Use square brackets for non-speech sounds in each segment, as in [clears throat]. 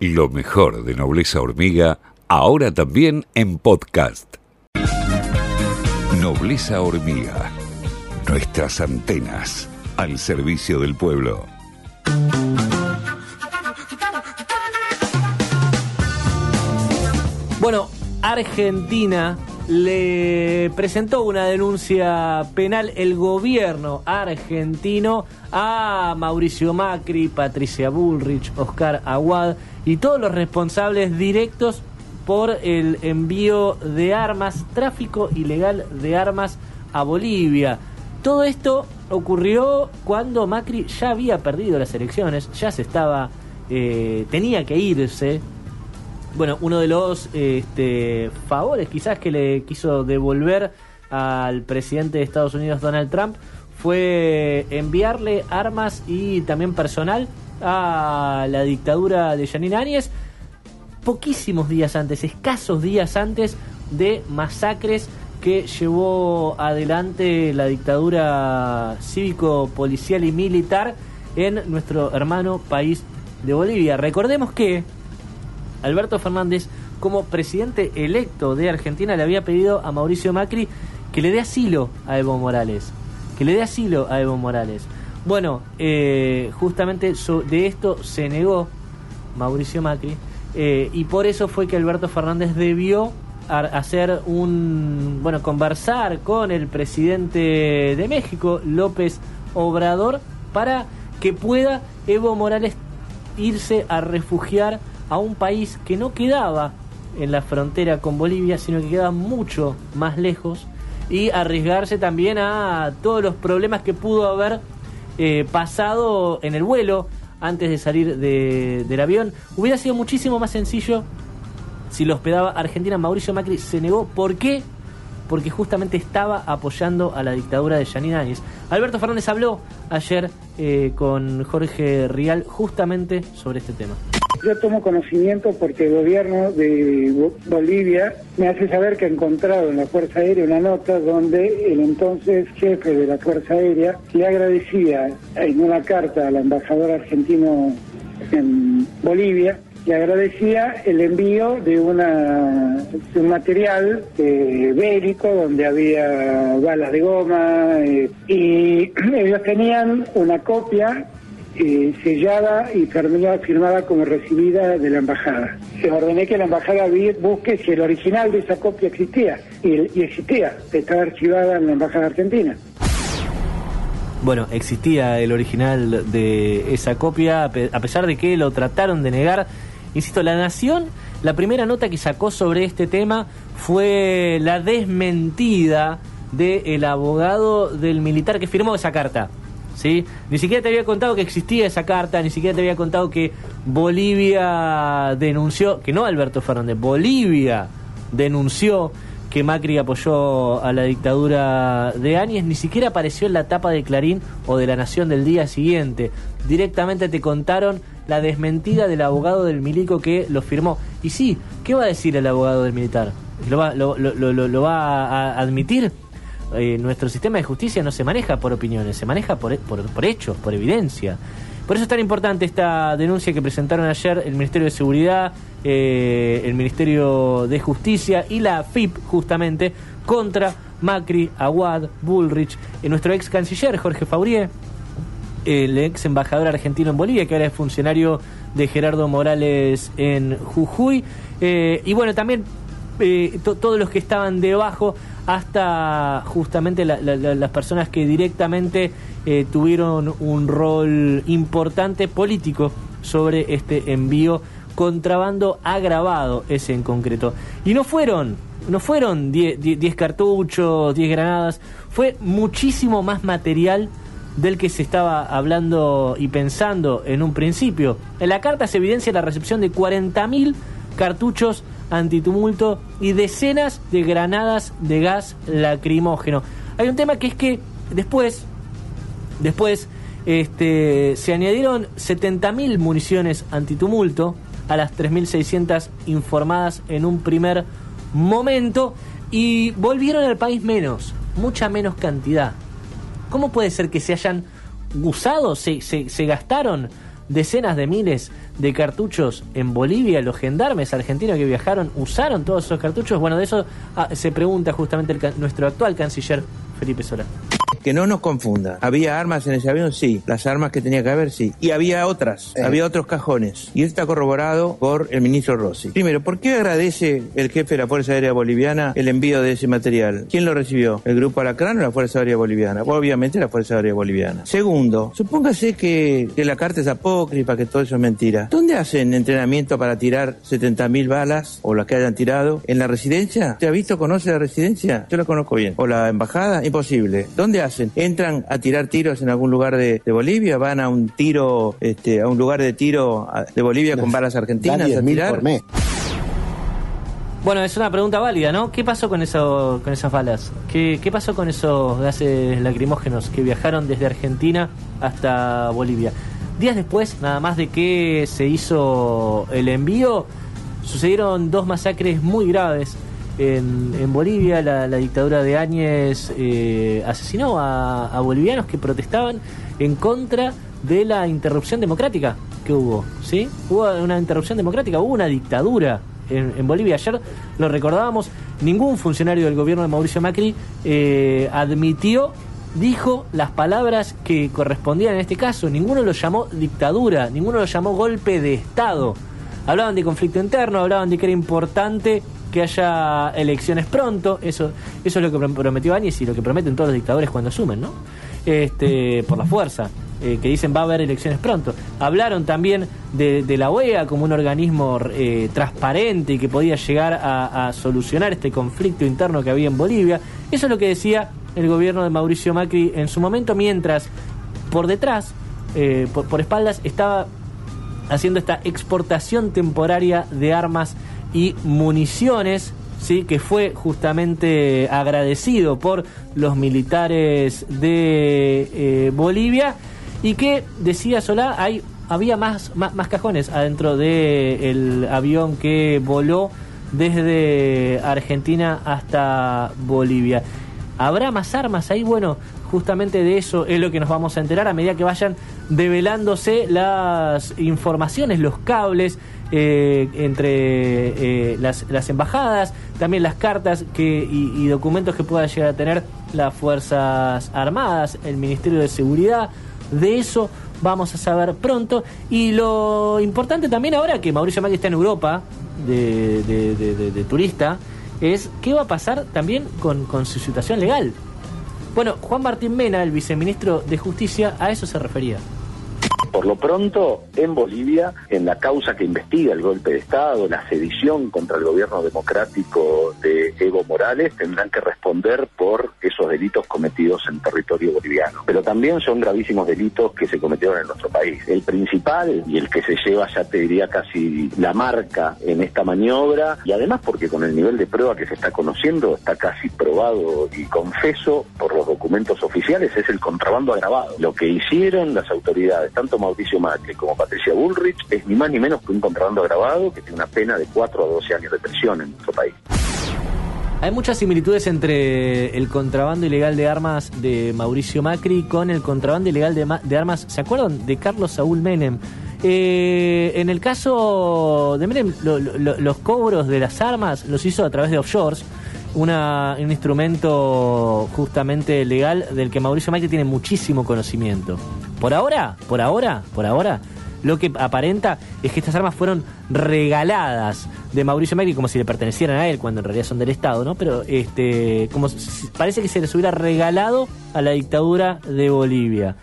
Lo mejor de Nobleza Hormiga, ahora también en podcast. Nobleza Hormiga. Nuestras antenas al servicio del pueblo. Bueno, Argentina le presentó una denuncia penal el gobierno argentino a Mauricio Macri, Patricia Bullrich, Oscar Aguad y todos los responsables directos por el envío de armas, tráfico ilegal de armas a Bolivia. Todo esto ocurrió cuando Macri ya había perdido las elecciones, ya se estaba, eh, tenía que irse bueno, uno de los este, favores quizás que le quiso devolver al presidente de Estados Unidos, Donald Trump, fue enviarle armas y también personal a la dictadura de Janine Áñez poquísimos días antes, escasos días antes de masacres que llevó adelante la dictadura cívico-policial y militar en nuestro hermano país de Bolivia. Recordemos que Alberto Fernández, como presidente electo de Argentina, le había pedido a Mauricio Macri que le dé asilo a Evo Morales. Que le dé asilo a Evo Morales. Bueno, eh, justamente de esto se negó Mauricio Macri eh, y por eso fue que Alberto Fernández debió hacer un, bueno, conversar con el presidente de México, López Obrador, para que pueda Evo Morales irse a refugiar a un país que no quedaba en la frontera con Bolivia, sino que quedaba mucho más lejos y arriesgarse también a todos los problemas que pudo haber eh, pasado en el vuelo antes de salir del avión. Hubiera sido muchísimo más sencillo si lo hospedaba Argentina. Mauricio Macri se negó. ¿Por qué? Porque justamente estaba apoyando a la dictadura de Yanine Áñez. Alberto Fernández habló ayer eh, con Jorge Rial justamente sobre este tema. Yo tomo conocimiento porque el gobierno de Bolivia me hace saber que ha encontrado en la Fuerza Aérea una nota donde el entonces jefe de la Fuerza Aérea le agradecía en una carta al embajador argentino en Bolivia le agradecía el envío de, una, un material eh, bélico donde había balas de goma eh, y [clears throat] ellos tenían una copia eh, sellada y firmada como recibida de la embajada. Se ordené que la embajada busque si el original de esa copia existía y, existía, estaba archivada en la embajada argentina. Bueno, existía el original de esa copia, a pesar de que lo trataron de negar. Insisto, La Nación, la primera nota que sacó sobre este tema fue la desmentida del abogado del militar que firmó esa carta. ¿Sí? Ni siquiera te había contado que existía esa carta, ni siquiera te había contado que Bolivia denunció, que no Alberto Fernández, Bolivia denunció que Macri apoyó a la dictadura de Áñez, ni siquiera apareció en la tapa de Clarín o de La Nación del día siguiente. Directamente te contaron la desmentida del abogado del milico que lo firmó. Y sí, ¿qué va a decir el abogado del militar? ¿Lo va, lo, lo va a admitir? Eh, nuestro sistema de justicia no se maneja por opiniones, se maneja por, por, hechos, por evidencia. Por eso es tan importante esta denuncia que presentaron ayer el Ministerio de Seguridad, eh, el Ministerio de Justicia y la FIP, justamente, contra Macri, Aguad, Bullrich, eh, nuestro ex canciller Jorge Faurier, el ex embajador argentino en Bolivia, que ahora es funcionario de Gerardo Morales en Jujuy, y bueno, también todos los que estaban debajo hasta justamente las personas que directamente eh, tuvieron un rol importante político sobre este envío contrabando agravado ese en concreto. Y no fueron, no fueron 10 cartuchos, 10 granadas, fue muchísimo más material del que se estaba hablando y pensando en un principio. En la carta se evidencia la recepción de 40.000 cartuchos antitumulto y decenas de granadas de gas lacrimógeno. Hay un tema que es que después, después este, se añadieron 70.000 municiones antitumulto a las 3.600 informadas en un primer momento y volvieron al país menos, mucha menos cantidad. ¿Cómo puede ser que se hayan usado, se, se, se gastaron decenas de miles de cartuchos en Bolivia. Los gendarmes argentinos que viajaron usaron todos esos cartuchos. Bueno, de eso ah, se pregunta justamente nuestro actual canciller Felipe Solá. Que no nos confunda. ¿Había armas en ese avión? Sí. Las armas que tenía que haber, sí. Y había otras. Había otros cajones. Y esto está corroborado por el ministro Rossi. Primero, ¿por qué agradece el jefe de la Fuerza Aérea Boliviana el envío de ese material? ¿Quién lo recibió? ¿El Grupo Alacrán o la Fuerza Aérea Boliviana? Obviamente la Fuerza Aérea Boliviana. Segundo, supóngase que, que la carta es apócrifa, que todo eso es mentira. ¿Dónde hacen entrenamiento para tirar 70.000 balas o las que hayan tirado? ¿En la residencia? ¿Te ha visto, conoce la residencia? Yo la conozco bien. ¿O la embajada? Imposible. ¿Dónde hacen? ¿Entran a tirar tiros en algún lugar de, Bolivia? ¿Van a un tiro, este, a un lugar de tiro de Bolivia con balas argentinas a tirar? Bueno, es una pregunta válida, ¿no? ¿Qué pasó con, eso, con esas balas? ¿Qué, ¿Qué pasó con esos gases lacrimógenos que viajaron desde Argentina hasta Bolivia? Días después, nada más de que se hizo el envío, sucedieron dos masacres muy graves en, Bolivia la, dictadura de Áñez eh, asesinó a, bolivianos que protestaban en contra de la interrupción democrática que hubo, ¿sí? Hubo una interrupción democrática, hubo una dictadura en, Bolivia. Ayer lo recordábamos, ningún funcionario del gobierno de Mauricio Macri eh, admitió, dijo las palabras que correspondían en este caso. Ninguno lo llamó dictadura, ninguno lo llamó golpe de Estado. Hablaban de conflicto interno, hablaban de que era importante que haya elecciones pronto, eso, eso es lo que prometió Áñez y lo que prometen todos los dictadores cuando asumen, ¿no? Este, por la fuerza, eh, que dicen va a haber elecciones pronto. Hablaron también de, la OEA como un organismo eh, transparente y que podía llegar a, solucionar este conflicto interno que había en Bolivia. Eso es lo que decía el gobierno de Mauricio Macri en su momento, mientras por detrás, eh, por, por espaldas, estaba haciendo esta exportación temporaria de armas y municiones, ¿sí? que fue justamente agradecido por los militares de eh, Bolivia y que, decía Solá, hay, había más, más, cajones adentro del avión que voló desde Argentina hasta Bolivia. ¿Habrá más armas ahí? Bueno, justamente de eso es lo que nos vamos a enterar a medida que vayan develándose las informaciones, los cables eh, entre eh, las, las, embajadas, también las cartas que, y, documentos que pueda llegar a tener las Fuerzas Armadas, el Ministerio de Seguridad. De eso vamos a saber pronto. Y lo importante también ahora que Mauricio Macri está en Europa de, de, turista, es qué va a pasar también con, con su situación legal. Bueno, Juan Martín Mena, el viceministro de Justicia, a eso se refería. Por lo pronto, en Bolivia, en la causa que investiga el golpe de Estado, la sedición contra el gobierno democrático de Evo Morales, tendrán que responder por esos delitos cometidos en territorio boliviano. Pero también son gravísimos delitos que se cometieron en nuestro país. El principal y el que se lleva, ya te diría, casi la marca en esta maniobra, y además porque con el nivel de prueba que se está conociendo, está casi probado y confeso por los documentos oficiales, es el contrabando agravado. Lo que hicieron las autoridades, tanto Mauricio Macri como Patricia Bullrich es ni más ni menos que un contrabando agravado que tiene una pena de 4 a 12 años de prisión en nuestro país. Hay muchas similitudes entre el contrabando ilegal de armas de Mauricio Macri con el contrabando ilegal de, armas, ¿se acuerdan? De Carlos Saúl Menem. Eh, en el caso de Menem, los cobros de las armas los hizo a través de offshores, una, un instrumento justamente legal del que Mauricio Macri tiene muchísimo conocimiento. Por ahora, por ahora, por ahora, lo que aparenta es que estas armas fueron regaladas de Mauricio Macri como si le pertenecieran a él, cuando en realidad son del Estado, ¿no? Pero este, como parece que se les hubiera regalado a la dictadura de Bolivia.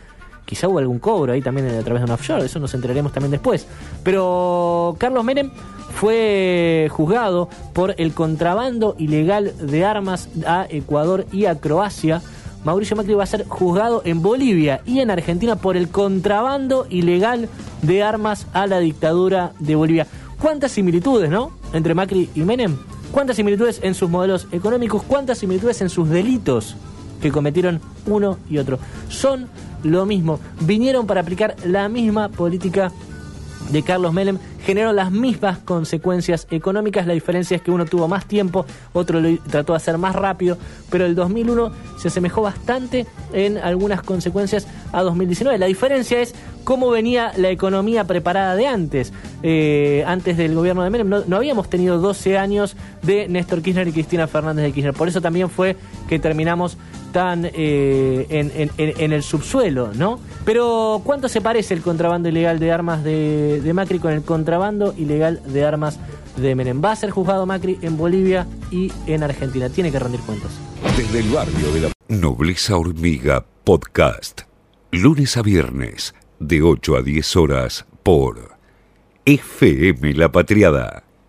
Quizá hubo algún cobro ahí también a través de un offshore, eso nos enteraremos también después. Pero Carlos Menem fue juzgado por el contrabando ilegal de armas a Ecuador y a Croacia Mauricio Macri va a ser juzgado en Bolivia y en Argentina por el contrabando ilegal de armas a la dictadura de Bolivia. ¿Cuántas similitudes, no? Entre Macri y Menem. ¿Cuántas similitudes en sus modelos económicos? ¿Cuántas similitudes en sus delitos que cometieron uno y otro? Son lo mismo. Vinieron para aplicar la misma política de Carlos Menem generó las mismas consecuencias económicas. La diferencia es que uno tuvo más tiempo, otro lo trató de hacer más rápido, pero el 2001 se asemejó bastante en algunas consecuencias a 2019. La diferencia es cómo venía la economía preparada de antes. Eh, antes del gobierno de Menem, no, habíamos tenido 12 años de Néstor Kirchner y Cristina Fernández de Kirchner. Por eso también fue que terminamos tan eh, en, el subsuelo, ¿no? Pero ¿cuánto se parece el contrabando ilegal de armas de, de Macri con el contrabando ilegal de armas de Menem? Va a ser juzgado Macri en Bolivia y en Argentina. Tiene que rendir cuentas. Desde el barrio de la Nobleza Hormiga Podcast. Lunes a viernes, de 8 a 10 horas, por FM La Patriada.